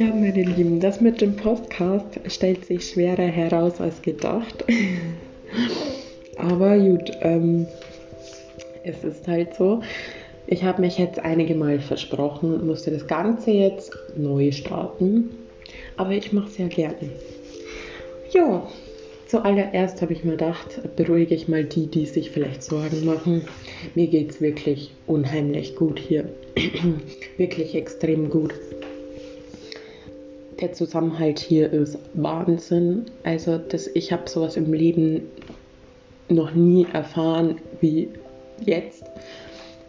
Ja, meine Lieben, das mit dem Podcast stellt sich schwerer heraus als gedacht. Aber gut, ähm, es ist halt so. Ich habe mich jetzt einige Mal versprochen, musste das Ganze jetzt neu starten. Aber ich mache es ja gerne. Ja, zuallererst habe ich mir gedacht, beruhige ich mal die, die sich vielleicht Sorgen machen. Mir geht es wirklich unheimlich gut hier. wirklich extrem gut der Zusammenhalt hier ist Wahnsinn. Also das, ich habe sowas im Leben noch nie erfahren wie jetzt.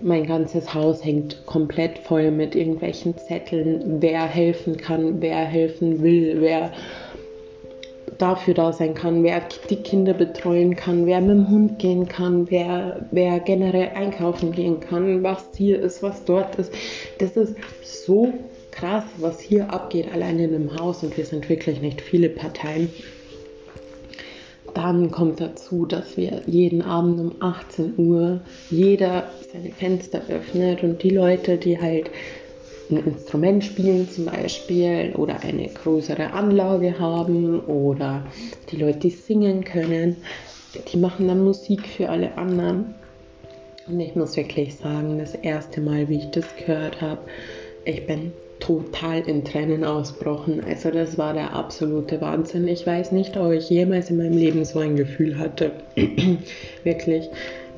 Mein ganzes Haus hängt komplett voll mit irgendwelchen Zetteln, wer helfen kann, wer helfen will, wer dafür da sein kann, wer die Kinder betreuen kann, wer mit dem Hund gehen kann, wer, wer generell einkaufen gehen kann, was hier ist, was dort ist. Das ist so krass, was hier abgeht, allein in einem Haus und wir sind wirklich nicht viele Parteien. Dann kommt dazu, dass wir jeden Abend um 18 Uhr jeder seine Fenster öffnet und die Leute, die halt ein Instrument spielen zum Beispiel oder eine größere Anlage haben oder die Leute, die singen können, die machen dann Musik für alle anderen. Und ich muss wirklich sagen, das erste Mal, wie ich das gehört habe, ich bin total in Tränen ausbrochen. Also das war der absolute Wahnsinn. Ich weiß nicht, ob ich jemals in meinem Leben so ein Gefühl hatte. Wirklich,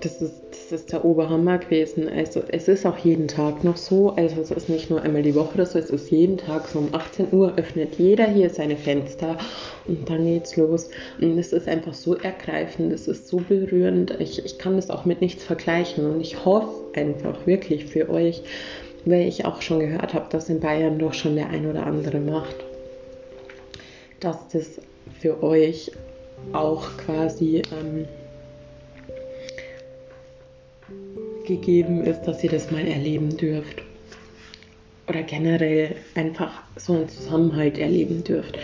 das ist, das ist der Oberhammer gewesen. Also es ist auch jeden Tag noch so. Also es ist nicht nur einmal die Woche oder so, es ist jeden Tag so um 18 Uhr öffnet jeder hier seine Fenster und dann geht's los. Und es ist einfach so ergreifend, es ist so berührend. Ich, ich kann das auch mit nichts vergleichen und ich hoffe einfach wirklich für euch, weil ich auch schon gehört habe, dass in Bayern doch schon der ein oder andere macht, dass das für euch auch quasi ähm, gegeben ist, dass ihr das mal erleben dürft. Oder generell einfach so einen Zusammenhalt erleben dürft.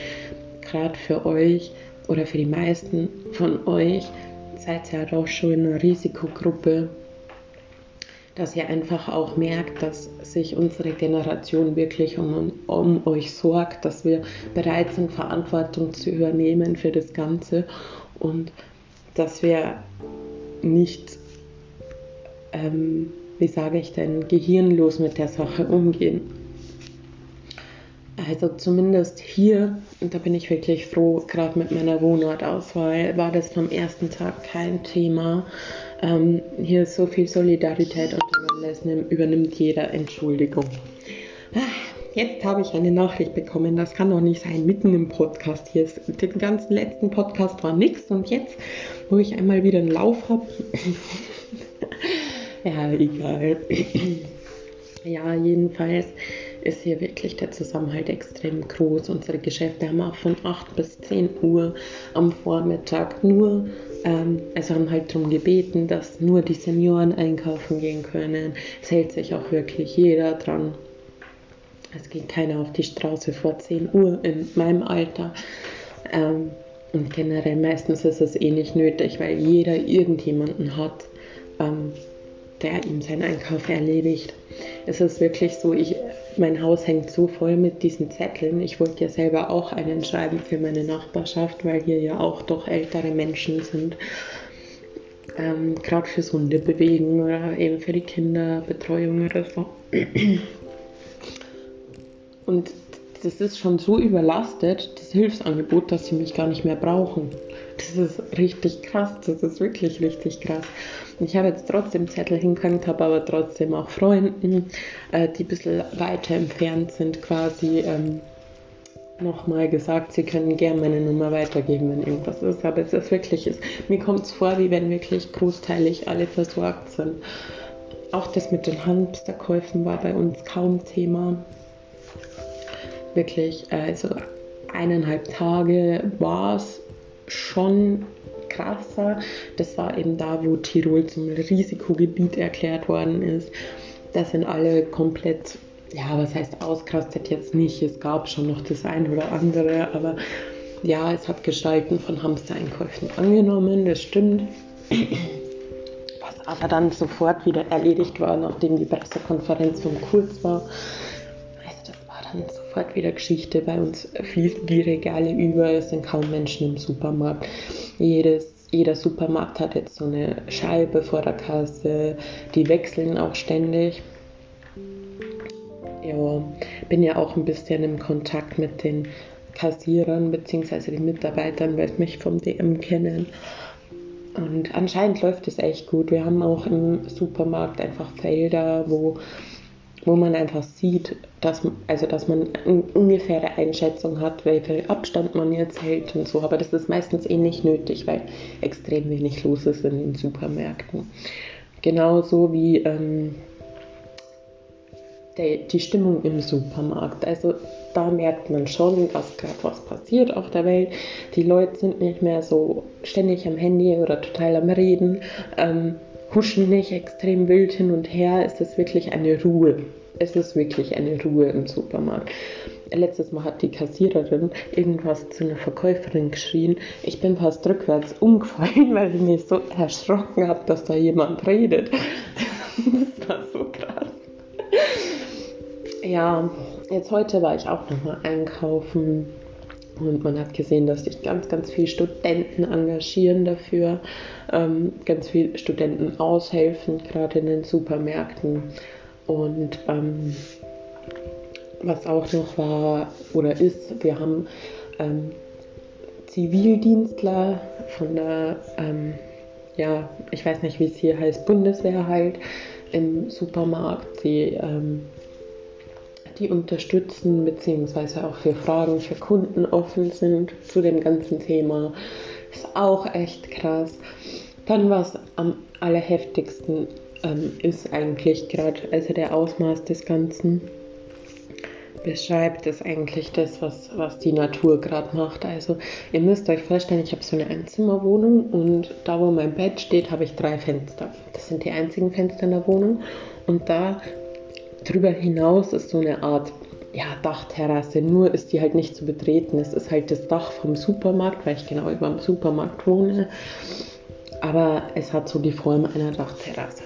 Gerade für euch oder für die meisten von euch seid ihr ja doch schon in einer Risikogruppe dass ihr einfach auch merkt, dass sich unsere Generation wirklich um, um euch sorgt, dass wir bereit sind, Verantwortung zu übernehmen für das Ganze und dass wir nicht, ähm, wie sage ich denn, gehirnlos mit der Sache umgehen. Also zumindest hier, und da bin ich wirklich froh, gerade mit meiner Wohnortauswahl war das vom ersten Tag kein Thema. Ähm, hier ist so viel Solidarität und dann übernimmt jeder Entschuldigung. Ah, jetzt habe ich eine Nachricht bekommen, das kann doch nicht sein, mitten im Podcast. Hier den ganzen letzten Podcast war nichts und jetzt, wo ich einmal wieder einen Lauf habe. ja, egal. ja, jedenfalls ist hier wirklich der Zusammenhalt extrem groß. Unsere Geschäfte haben auch von 8 bis 10 Uhr am Vormittag nur ähm, also haben halt darum gebeten, dass nur die Senioren einkaufen gehen können. Es hält sich auch wirklich jeder dran. Es geht keiner auf die Straße vor 10 Uhr in meinem Alter. Ähm, und generell meistens ist es eh nicht nötig, weil jeder irgendjemanden hat, ähm, der ihm seinen Einkauf erledigt. Es ist wirklich so, ich mein Haus hängt so voll mit diesen Zetteln. Ich wollte ja selber auch einen schreiben für meine Nachbarschaft, weil hier ja auch doch ältere Menschen sind. Ähm, Gerade fürs Hundebewegen oder eben für die Kinderbetreuung oder so. Und das ist schon so überlastet, das Hilfsangebot, dass sie mich gar nicht mehr brauchen. Das ist richtig krass, das ist wirklich richtig krass. Ich habe jetzt trotzdem Zettel hingehängt, habe aber trotzdem auch Freunden, äh, die ein bisschen weiter entfernt sind, quasi ähm, nochmal gesagt, sie können gerne meine Nummer weitergeben, wenn irgendwas ist. Aber es ist wirklich, ist, mir kommt es vor, wie wenn wirklich großteilig alle versorgt sind. Auch das mit den Hamsterkäufen war bei uns kaum Thema. Wirklich, also eineinhalb Tage war es schon krasser. Das war eben da, wo Tirol zum Risikogebiet erklärt worden ist. Da sind alle komplett, ja, was heißt ausgerastet jetzt nicht. Es gab schon noch das ein oder andere, aber ja, es hat Gestalten von Hamstereinkäufen angenommen, das stimmt. Was aber dann sofort wieder erledigt war, nachdem die Pressekonferenz von Kurz war. Dann sofort wieder Geschichte. Bei uns fließen die Regale über, es sind kaum Menschen im Supermarkt. Jedes, jeder Supermarkt hat jetzt so eine Scheibe vor der Kasse, die wechseln auch ständig. Ja, bin ja auch ein bisschen im Kontakt mit den Kassierern bzw. den Mitarbeitern, weil sie mich vom DM kennen. Und anscheinend läuft es echt gut. Wir haben auch im Supermarkt einfach Felder, wo, wo man einfach sieht, dass, also dass man eine ungefähre Einschätzung hat, welchen Abstand man jetzt hält und so. Aber das ist meistens eh nicht nötig, weil extrem wenig los ist in den Supermärkten. Genauso wie ähm, der, die Stimmung im Supermarkt. Also da merkt man schon, dass gerade was passiert auf der Welt. Die Leute sind nicht mehr so ständig am Handy oder total am Reden, ähm, huschen nicht extrem wild hin und her. Es ist wirklich eine Ruhe. Es ist wirklich eine Ruhe im Supermarkt. Letztes Mal hat die Kassiererin irgendwas zu einer Verkäuferin geschrien. Ich bin fast rückwärts umgefallen, weil ich mich so erschrocken habe, dass da jemand redet. das war so krass. Ja, jetzt heute war ich auch nochmal einkaufen und man hat gesehen, dass sich ganz, ganz viele Studenten engagieren dafür, ähm, ganz viele Studenten aushelfen, gerade in den Supermärkten. Und ähm, was auch noch war oder ist, wir haben ähm, Zivildienstler von der, ähm, ja, ich weiß nicht, wie es hier heißt, Bundeswehr halt im Supermarkt. Die ähm, die unterstützen, beziehungsweise auch für Fragen für Kunden offen sind zu dem ganzen Thema. Ist auch echt krass. Dann, was am allerheftigsten ähm, ist eigentlich gerade, also der Ausmaß des Ganzen beschreibt, ist eigentlich das, was, was die Natur gerade macht. Also ihr müsst euch vorstellen, ich habe so eine Einzimmerwohnung und da, wo mein Bett steht, habe ich drei Fenster. Das sind die einzigen Fenster in der Wohnung. Und da Darüber hinaus ist so eine Art ja, Dachterrasse, nur ist die halt nicht zu betreten. Es ist halt das Dach vom Supermarkt, weil ich genau über dem Supermarkt wohne. Aber es hat so die Form einer Dachterrasse.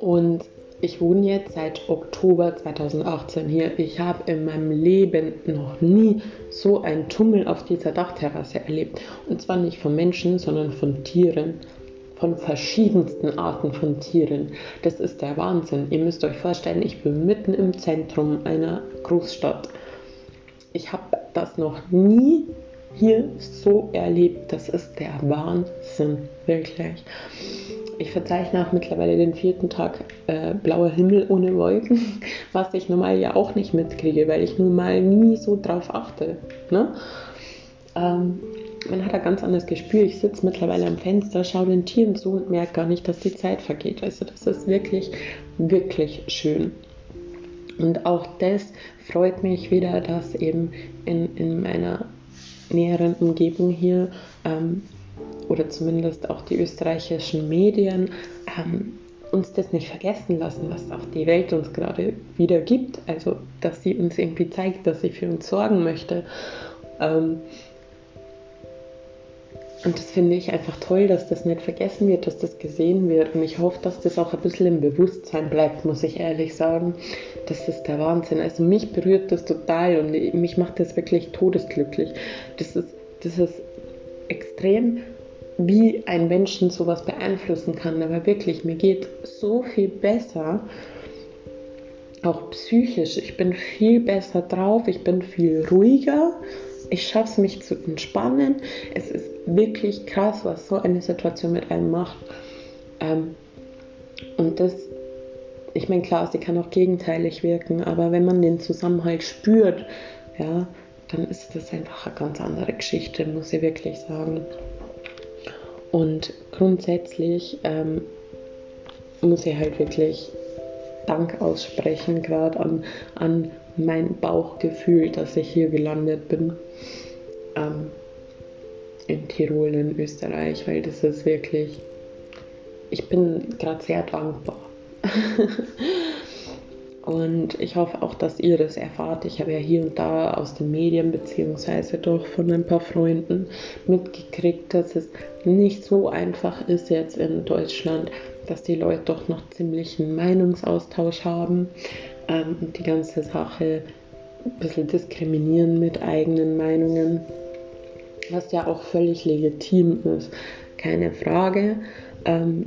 Und ich wohne jetzt seit Oktober 2018 hier. Ich habe in meinem Leben noch nie so einen Tummel auf dieser Dachterrasse erlebt. Und zwar nicht von Menschen, sondern von Tieren von verschiedensten Arten von Tieren. Das ist der Wahnsinn. Ihr müsst euch vorstellen, ich bin mitten im Zentrum einer Großstadt. Ich habe das noch nie hier so erlebt. Das ist der Wahnsinn, wirklich. Ich verzeichne auch mittlerweile den vierten Tag äh, blauer Himmel ohne Wolken, was ich normal ja auch nicht mitkriege, weil ich nun mal nie so drauf achte. Ne? Ähm, man hat ein ganz anderes Gespür. Ich sitze mittlerweile am Fenster, schaue den Tieren zu und merke gar nicht, dass die Zeit vergeht. Also das ist wirklich, wirklich schön. Und auch das freut mich wieder, dass eben in, in meiner näheren Umgebung hier ähm, oder zumindest auch die österreichischen Medien ähm, uns das nicht vergessen lassen, was auch die Welt uns gerade wieder gibt. Also, dass sie uns irgendwie zeigt, dass sie für uns sorgen möchte. Ähm, und das finde ich einfach toll, dass das nicht vergessen wird, dass das gesehen wird. Und ich hoffe, dass das auch ein bisschen im Bewusstsein bleibt, muss ich ehrlich sagen. Das ist der Wahnsinn. Also mich berührt das total und mich macht das wirklich todesglücklich. Das ist, das ist extrem, wie ein Menschen sowas beeinflussen kann. Aber wirklich, mir geht so viel besser, auch psychisch. Ich bin viel besser drauf, ich bin viel ruhiger ich schaffe es, mich zu entspannen. Es ist wirklich krass, was so eine Situation mit einem macht. Ähm, und das, ich meine, klar, sie kann auch gegenteilig wirken, aber wenn man den Zusammenhalt spürt, ja, dann ist das einfach eine ganz andere Geschichte, muss ich wirklich sagen. Und grundsätzlich ähm, muss ich halt wirklich Dank aussprechen, gerade an, an mein Bauchgefühl, dass ich hier gelandet bin. Ähm, in Tirol, in Österreich, weil das ist wirklich, ich bin gerade sehr dankbar. und ich hoffe auch, dass ihr das erfahrt. Ich habe ja hier und da aus den Medien beziehungsweise doch von ein paar Freunden mitgekriegt, dass es nicht so einfach ist jetzt in Deutschland, dass die Leute doch noch ziemlich einen Meinungsaustausch haben ähm, die ganze Sache ein bisschen diskriminieren mit eigenen Meinungen, was ja auch völlig legitim ist, keine Frage. Ähm,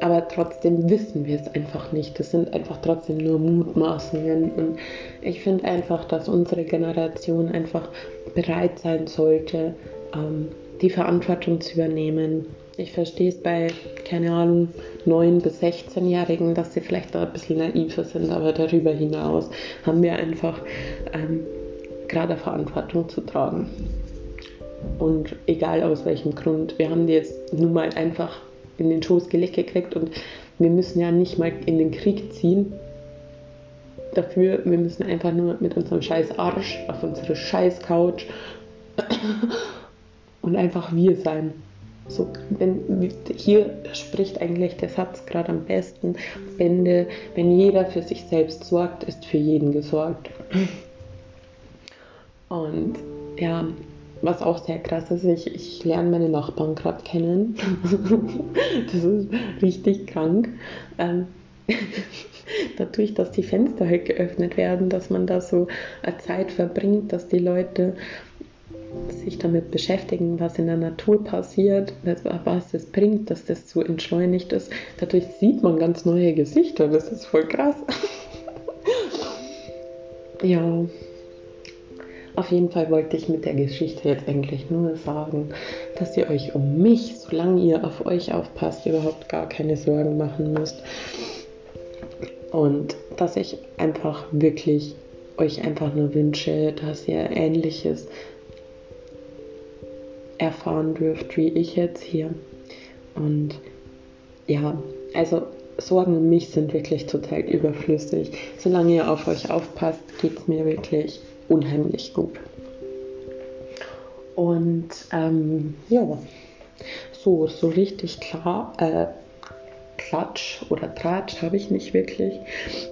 aber trotzdem wissen wir es einfach nicht. Das sind einfach trotzdem nur Mutmaßungen. Und ich finde einfach, dass unsere Generation einfach bereit sein sollte, ähm, die Verantwortung zu übernehmen. Ich verstehe es bei, keine Ahnung, 9- bis 16-Jährigen, dass sie vielleicht da ein bisschen naiver sind, aber darüber hinaus haben wir einfach ähm, gerade Verantwortung zu tragen. Und egal aus welchem Grund, wir haben die jetzt nun mal einfach in den Schoß gelegt gekriegt und wir müssen ja nicht mal in den Krieg ziehen. Dafür, wir müssen einfach nur mit unserem scheiß Arsch auf unsere scheiß Couch und einfach wir sein. So, wenn, hier spricht eigentlich der Satz gerade am besten. Ende, wenn jeder für sich selbst sorgt, ist für jeden gesorgt. Und ja, was auch sehr krass ist, ich, ich lerne meine Nachbarn gerade kennen. das ist richtig krank. Ähm, dadurch, dass die Fenster halt geöffnet werden, dass man da so eine Zeit verbringt, dass die Leute sich damit beschäftigen, was in der Natur passiert, was es bringt, dass das so entschleunigt ist. Dadurch sieht man ganz neue Gesichter. Das ist voll krass. ja. Auf jeden Fall wollte ich mit der Geschichte jetzt eigentlich nur sagen, dass ihr euch um mich, solange ihr auf euch aufpasst, überhaupt gar keine Sorgen machen müsst. Und dass ich einfach wirklich euch einfach nur wünsche, dass ihr Ähnliches erfahren dürft, wie ich jetzt hier. Und ja, also Sorgen um mich sind wirklich total überflüssig. Solange ihr auf euch aufpasst, geht es mir wirklich unheimlich gut. Und ähm, ja, so, so richtig klar, äh, Klatsch oder Tratsch habe ich nicht wirklich.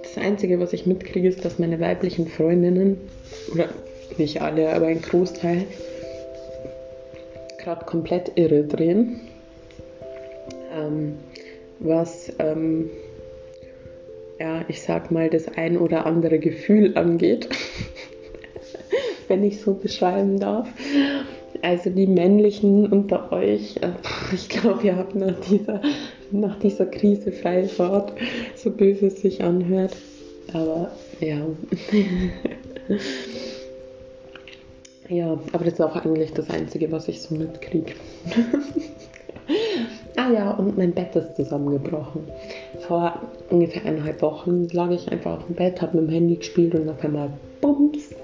Das Einzige, was ich mitkriege, ist, dass meine weiblichen Freundinnen, oder nicht alle, aber ein Großteil, gerade komplett irre drehen. Ähm, was, ähm, ja, ich sag mal, das ein oder andere Gefühl angeht. Wenn ich so beschreiben darf. Also die männlichen unter euch, äh, ich glaube, ihr habt nach dieser, nach dieser Krise freie Fahrt, so böse es sich anhört. Aber ja. ja, aber das ist auch eigentlich das Einzige, was ich so mitkriege. ah ja, und mein Bett ist zusammengebrochen. Vor ungefähr eineinhalb Wochen lag ich einfach auf dem Bett, habe mit dem Handy gespielt und auf einmal Bums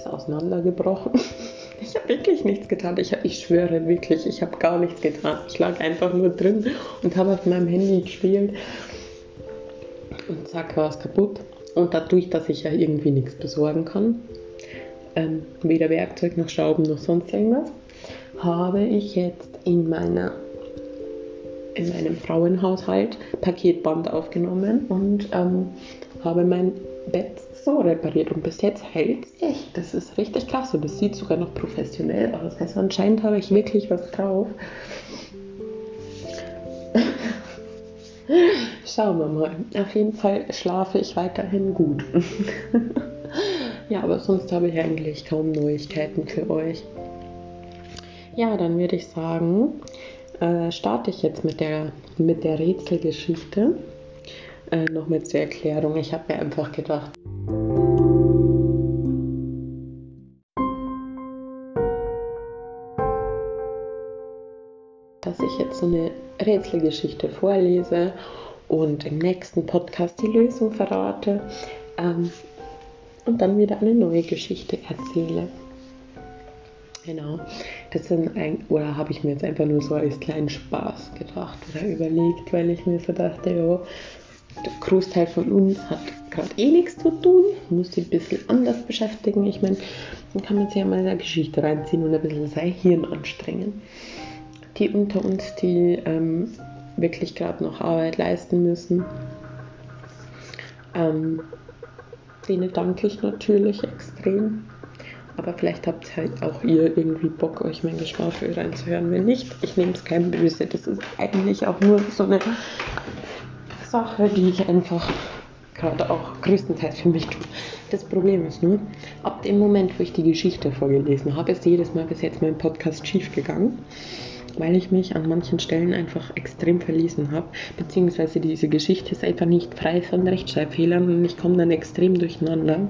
ist auseinandergebrochen. Ich habe wirklich nichts getan. Ich, ich schwöre wirklich, ich habe gar nichts getan. Ich lag einfach nur drin und habe auf meinem Handy gespielt. Und zack, war es kaputt. Und dadurch, dass ich ja irgendwie nichts besorgen kann, ähm, weder Werkzeug noch Schrauben noch sonst irgendwas, habe ich jetzt in meiner in meinem Frauenhaushalt Paketband aufgenommen und ähm, habe mein Bett so repariert und bis jetzt hält es echt. Das ist richtig krass und das sieht sogar noch professionell aus. Also anscheinend habe ich wirklich was drauf. Schauen wir mal. Auf jeden Fall schlafe ich weiterhin gut. ja, aber sonst habe ich eigentlich kaum Neuigkeiten für euch. Ja, dann würde ich sagen, äh, starte ich jetzt mit der, mit der Rätselgeschichte. Äh, noch mit zur Erklärung. Ich habe mir einfach gedacht, dass ich jetzt so eine Rätselgeschichte vorlese und im nächsten Podcast die Lösung verrate ähm, und dann wieder eine neue Geschichte erzähle. Genau, das sind ein, oder habe ich mir jetzt einfach nur so als kleinen Spaß gedacht oder überlegt, weil ich mir so dachte, ja, der Großteil von uns hat gerade eh nichts zu tun, muss sich ein bisschen anders beschäftigen. Ich meine, dann kann man sich ja mal in eine Geschichte reinziehen und ein bisschen sein Hirn anstrengen. Die unter uns, die ähm, wirklich gerade noch Arbeit leisten müssen, ähm, denen danke ich natürlich extrem. Aber vielleicht habt halt auch ihr irgendwie Bock, euch mein Geschwafel reinzuhören. Wenn nicht, ich nehme es kein Böse. Das ist eigentlich auch nur so eine Sache, die ich einfach gerade auch größtenteils für mich tue. Das Problem ist nur, ab dem Moment, wo ich die Geschichte vorgelesen habe, ist jedes Mal bis jetzt mein Podcast schief gegangen, weil ich mich an manchen Stellen einfach extrem verlesen habe, beziehungsweise diese Geschichte ist einfach nicht frei von Rechtschreibfehlern und ich komme dann extrem durcheinander.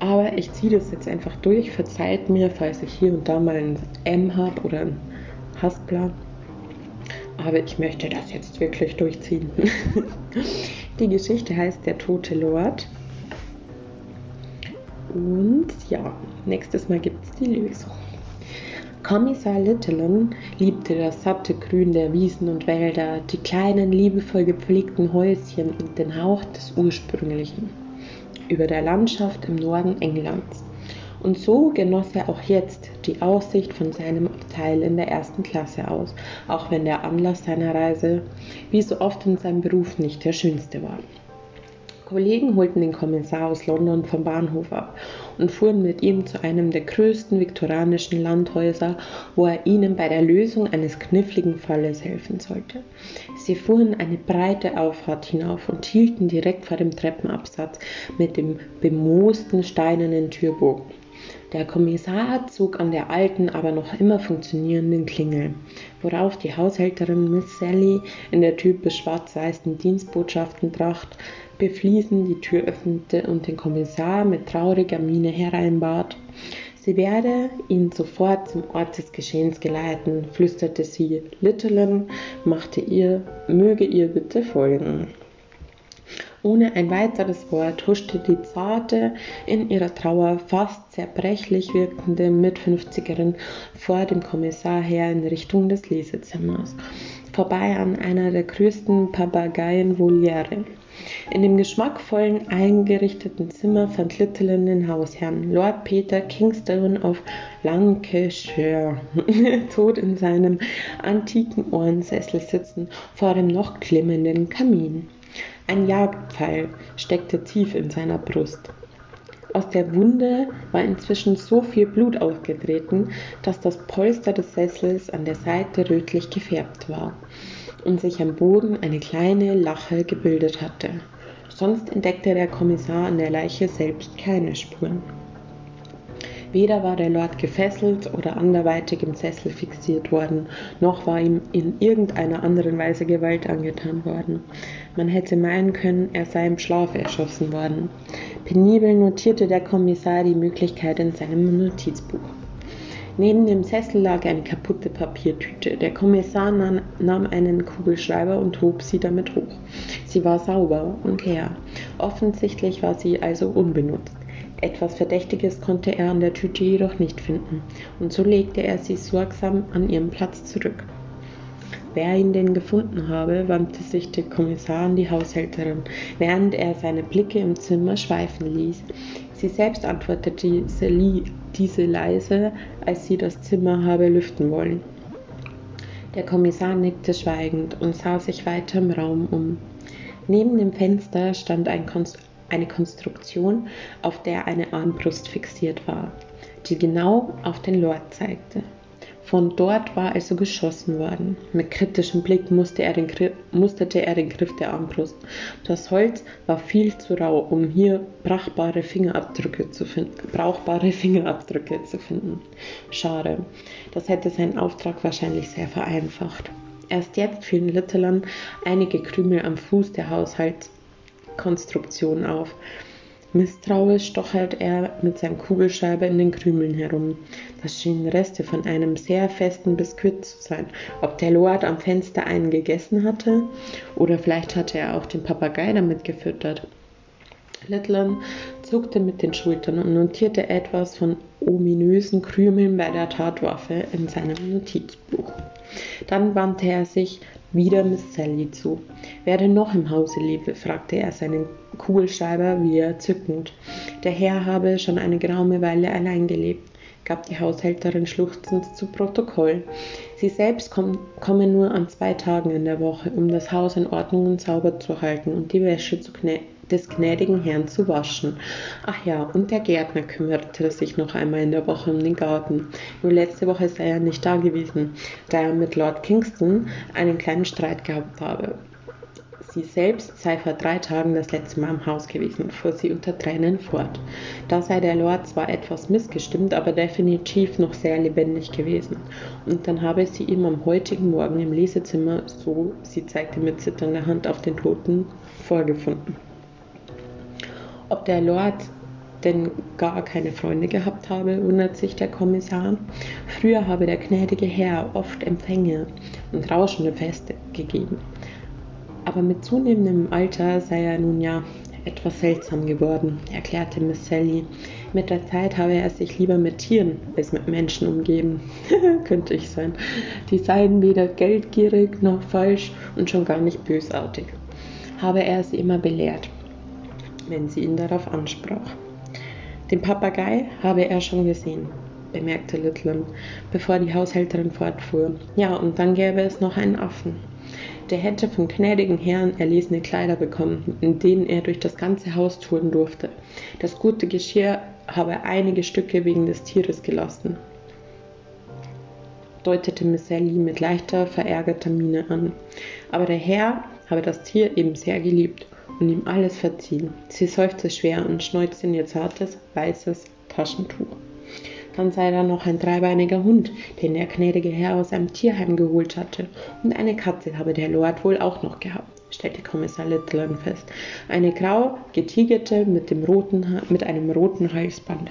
Aber ich ziehe das jetzt einfach durch. Verzeiht mir, falls ich hier und da mal ein M habe oder ein Haspler. Aber ich möchte das jetzt wirklich durchziehen. Die Geschichte heißt Der tote Lord. Und ja, nächstes Mal gibt es die Lösung. Kommissar Littleton liebte das satte Grün der Wiesen und Wälder, die kleinen, liebevoll gepflegten Häuschen und den Hauch des Ursprünglichen über der Landschaft im Norden Englands. Und so genoss er auch jetzt die Aussicht von seinem Abteil in der ersten Klasse aus, auch wenn der Anlass seiner Reise, wie so oft in seinem Beruf, nicht der schönste war. Kollegen holten den Kommissar aus London vom Bahnhof ab und fuhren mit ihm zu einem der größten viktorianischen Landhäuser, wo er ihnen bei der Lösung eines kniffligen Falles helfen sollte. Sie fuhren eine breite Auffahrt hinauf und hielten direkt vor dem Treppenabsatz mit dem bemoosten steinernen Türbogen. Der Kommissar zog an der alten, aber noch immer funktionierenden Klingel, worauf die Haushälterin Miss Sally in der typisch schwarz-weißen Dienstbotschaftentracht befließen die Tür öffnete und den Kommissar mit trauriger Miene hereinbat. Sie werde ihn sofort zum Ort des Geschehens geleiten, flüsterte sie. Littleton machte ihr, möge ihr bitte folgen. Ohne ein weiteres Wort huschte die zarte, in ihrer Trauer fast zerbrechlich wirkende Mitfünfzigerin vor dem Kommissar her in Richtung des Lesezimmers, vorbei an einer der größten Papageienvoliere. In dem geschmackvollen eingerichteten Zimmer fand Littleton den Hausherrn, Lord Peter Kingstone of Lancashire, tot in seinem antiken Ohrensessel sitzen, vor dem noch glimmenden Kamin. Ein Jagdpfeil steckte tief in seiner Brust. Aus der Wunde war inzwischen so viel Blut ausgetreten, dass das Polster des Sessels an der Seite rötlich gefärbt war und sich am Boden eine kleine Lache gebildet hatte. Sonst entdeckte der Kommissar an der Leiche selbst keine Spuren. Weder war der Lord gefesselt oder anderweitig im Sessel fixiert worden, noch war ihm in irgendeiner anderen Weise Gewalt angetan worden. Man hätte meinen können, er sei im Schlaf erschossen worden. Penibel notierte der Kommissar die Möglichkeit in seinem Notizbuch. Neben dem Sessel lag eine kaputte Papiertüte. Der Kommissar nahm einen Kugelschreiber und hob sie damit hoch. Sie war sauber und leer. Offensichtlich war sie also unbenutzt. Etwas Verdächtiges konnte er an der Tüte jedoch nicht finden, und so legte er sie sorgsam an ihren Platz zurück. Wer ihn denn gefunden habe, wandte sich der Kommissar an die Haushälterin, während er seine Blicke im Zimmer schweifen ließ. Sie selbst antwortete diese, diese leise, als sie das Zimmer habe lüften wollen. Der Kommissar nickte schweigend und sah sich weiter im Raum um. Neben dem Fenster stand ein Konst eine Konstruktion, auf der eine Armbrust fixiert war, die genau auf den Lord zeigte. Von dort war also geschossen worden. Mit kritischem Blick musste er den, musterte er den Griff der Armbrust. Das Holz war viel zu rau, um hier brauchbare Fingerabdrücke zu finden. Brauchbare Fingerabdrücke zu finden. Schade. Das hätte seinen Auftrag wahrscheinlich sehr vereinfacht. Erst jetzt fielen Litterland einige Krümel am Fuß der Haushalts Konstruktion auf. Misstrauisch stochert er mit seinem Kugelschreiber in den Krümeln herum. Das schienen Reste von einem sehr festen Biskuit zu sein. Ob der Lord am Fenster einen gegessen hatte? Oder vielleicht hatte er auch den Papagei damit gefüttert. Littleton zuckte mit den Schultern und notierte etwas von ominösen Krümeln bei der Tatwaffe in seinem Notizbuch. Dann wandte er sich wieder Miss Sally zu. Wer denn noch im Hause lebe? fragte er seinen Kugelschreiber wieder zückend. Der Herr habe schon eine geraume Weile allein gelebt, gab die Haushälterin schluchzend zu Protokoll. Sie selbst kom komme nur an zwei Tagen in der Woche, um das Haus in Ordnung und sauber zu halten und die Wäsche zu knä des gnädigen Herrn zu waschen. Ach ja, und der Gärtner kümmerte sich noch einmal in der Woche um den Garten. Nur letzte Woche sei er nicht da gewesen, da er mit Lord Kingston einen kleinen Streit gehabt habe. Sie selbst sei vor drei Tagen das letzte Mal im Haus gewesen, fuhr sie unter Tränen fort. Da sei der Lord zwar etwas missgestimmt, aber definitiv noch sehr lebendig gewesen. Und dann habe sie ihm am heutigen Morgen im Lesezimmer, so sie zeigte mit zitternder Hand auf den Toten, vorgefunden. Ob der Lord denn gar keine Freunde gehabt habe, wundert sich der Kommissar. Früher habe der gnädige Herr oft Empfänge und rauschende Feste gegeben aber mit zunehmendem Alter sei er nun ja etwas seltsam geworden, erklärte Miss Sally. Mit der Zeit habe er sich lieber mit Tieren als mit Menschen umgeben. Könnte ich sein. Die seien weder geldgierig noch falsch und schon gar nicht bösartig. Habe er sie immer belehrt, wenn sie ihn darauf ansprach. Den Papagei habe er schon gesehen, bemerkte Littlen, bevor die Haushälterin fortfuhr. Ja, und dann gäbe es noch einen Affen der hätte vom gnädigen Herrn erlesene Kleider bekommen, in denen er durch das ganze Haus touren durfte. Das gute Geschirr habe einige Stücke wegen des Tieres gelassen, deutete Miss Sally mit leichter, verärgerter Miene an. Aber der Herr habe das Tier eben sehr geliebt und ihm alles verziehen. Sie seufzte schwer und schneuzte in ihr zartes, weißes Taschentuch. Dann sei da noch ein dreibeiniger Hund, den der gnädige Herr aus einem Tierheim geholt hatte. Und eine Katze habe der Lord wohl auch noch gehabt, stellte Kommissar Littleton fest. Eine grau getigerte mit, mit einem roten Halsband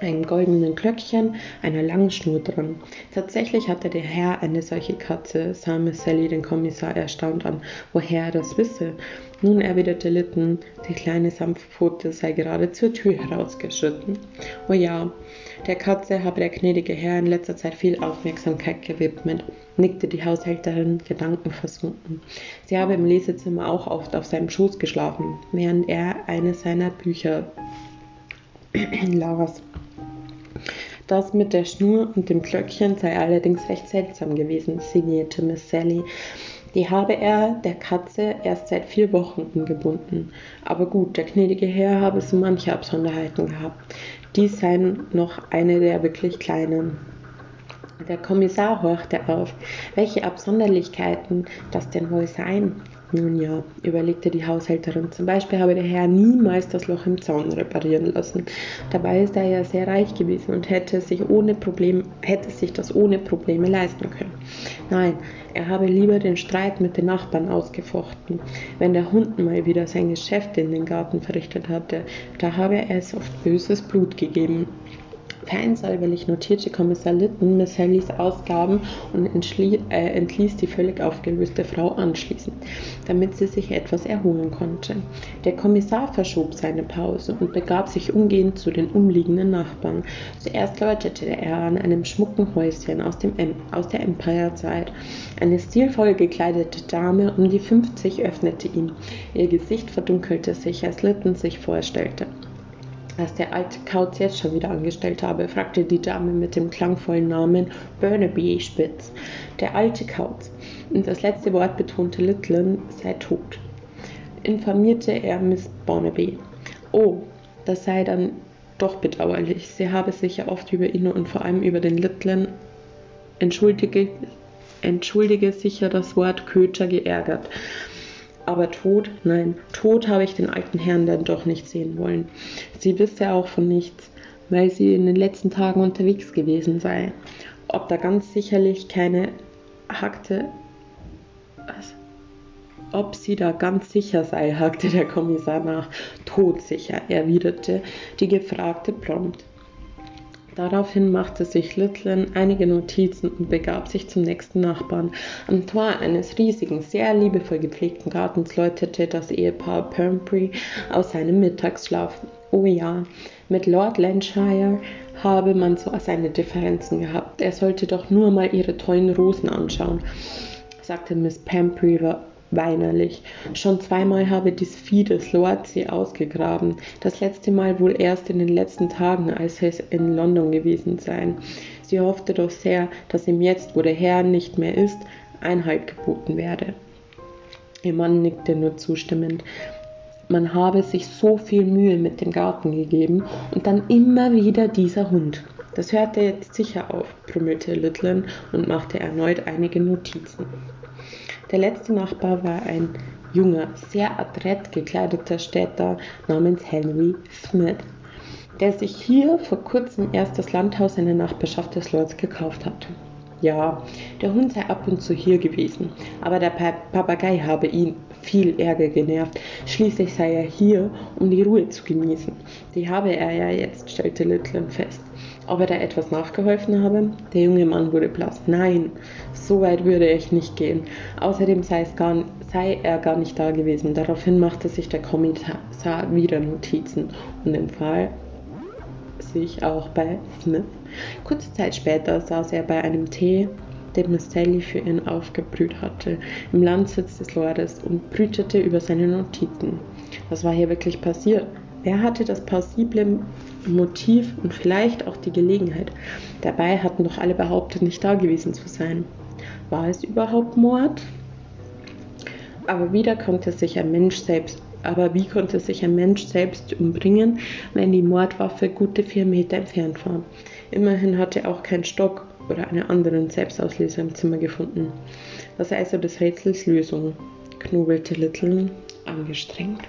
einem goldenen Glöckchen, einer langen Schnur dran. Tatsächlich hatte der Herr eine solche Katze, sah Miss Sally den Kommissar erstaunt an, woher er das wisse. Nun erwiderte Litten, die kleine sanfte Pfote sei gerade zur Tür herausgeschritten. Oh ja, der Katze habe der gnädige Herr in letzter Zeit viel Aufmerksamkeit gewidmet, nickte die Haushälterin gedankenversunken. Sie habe im Lesezimmer auch oft auf seinem Schoß geschlafen, während er eines seiner Bücher las. Das mit der Schnur und dem Glöckchen sei allerdings recht seltsam gewesen, signierte Miss Sally. Die habe er der Katze erst seit vier Wochen umgebunden. Aber gut, der gnädige Herr habe so manche Absonderheiten gehabt. Dies seien noch eine der wirklich kleinen. Der Kommissar horchte auf. Welche Absonderlichkeiten das denn wohl seien? Nun ja, überlegte die Haushälterin. Zum Beispiel habe der Herr niemals das Loch im Zaun reparieren lassen. Dabei ist er ja sehr reich gewesen und hätte sich, ohne Problem, hätte sich das ohne Probleme leisten können. Nein, er habe lieber den Streit mit den Nachbarn ausgefochten. Wenn der Hund mal wieder sein Geschäft in den Garten verrichtet hatte, da habe es oft böses Blut gegeben. Feinsäuberlich notierte Kommissar Litten Miss Hallys Ausgaben und äh, entließ die völlig aufgelöste Frau anschließend, damit sie sich etwas erholen konnte. Der Kommissar verschob seine Pause und begab sich umgehend zu den umliegenden Nachbarn. Zuerst läutete er an einem schmucken Häuschen aus, dem, aus der Empire-Zeit. Eine stilvoll gekleidete Dame um die 50 öffnete ihm. Ihr Gesicht verdunkelte sich, als Litten sich vorstellte was der alte Kauz jetzt schon wieder angestellt habe, fragte die Dame mit dem klangvollen Namen Burnaby Spitz. Der alte Kauz. Und das letzte Wort betonte Littlen sei tot. Informierte er Miss Barnaby. Oh, das sei dann doch bedauerlich. Sie habe sich ja oft über ihn und vor allem über den Littlen entschuldige, entschuldige sicher das Wort Köter geärgert. Aber tot, nein, tot habe ich den alten Herrn dann doch nicht sehen wollen. Sie wisse auch von nichts, weil sie in den letzten Tagen unterwegs gewesen sei. Ob da ganz sicherlich keine hakte. Was? Ob sie da ganz sicher sei, hakte der Kommissar nach. Todsicher, erwiderte die Gefragte prompt. Daraufhin machte sich Littlen einige Notizen und begab sich zum nächsten Nachbarn. Am Tor eines riesigen, sehr liebevoll gepflegten Gartens läutete das Ehepaar Pembury aus seinem Mittagsschlaf. Oh ja, mit Lord Lancashire habe man so seine Differenzen gehabt. Er sollte doch nur mal ihre tollen Rosen anschauen, sagte Miss Pembury weinerlich. Schon zweimal habe dies Vieh des Lords sie ausgegraben. Das letzte Mal wohl erst in den letzten Tagen, als es in London gewesen sein. Sie hoffte doch sehr, dass ihm jetzt, wo der Herr nicht mehr ist, Einhalt geboten werde. Ihr Mann nickte nur zustimmend. Man habe sich so viel Mühe mit dem Garten gegeben und dann immer wieder dieser Hund. Das hörte jetzt sicher auf, brummelte Littlen und machte erneut einige Notizen. Der letzte Nachbar war ein junger, sehr adrett gekleideter Städter namens Henry Smith, der sich hier vor kurzem erst das Landhaus in der Nachbarschaft des Lords gekauft hatte. Ja, der Hund sei ab und zu hier gewesen, aber der Papagei habe ihn viel Ärger genervt. Schließlich sei er hier, um die Ruhe zu genießen. Die habe er ja jetzt, stellte Littlen fest. Ob er da etwas nachgeholfen habe? Der junge Mann wurde blass. Nein, so weit würde ich nicht gehen. Außerdem sei, gar, sei er gar nicht da gewesen. Daraufhin machte sich der Kommissar wieder Notizen und empfahl sich auch bei Smith. Kurze Zeit später saß er bei einem Tee, den Miss Sally für ihn aufgebrüht hatte, im Landsitz des Lordes und brütete über seine Notizen. Was war hier wirklich passiert? Wer hatte das plausible Motiv und vielleicht auch die Gelegenheit? Dabei hatten doch alle behauptet, nicht da gewesen zu sein. War es überhaupt Mord? Aber wieder konnte sich ein Mensch selbst aber wie konnte sich ein Mensch selbst umbringen, wenn die Mordwaffe gute vier Meter entfernt war? Immerhin hatte er auch keinen Stock oder einen anderen Selbstauslöser im Zimmer gefunden. Was also des Rätsels Lösung? knobelte Little angestrengt.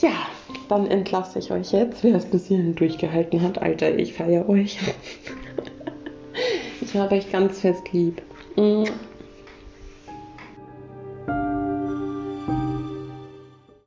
Ja, dann entlasse ich euch jetzt, wer es bis hierhin durchgehalten hat. Alter, ich feiere euch. ich habe euch ganz fest lieb.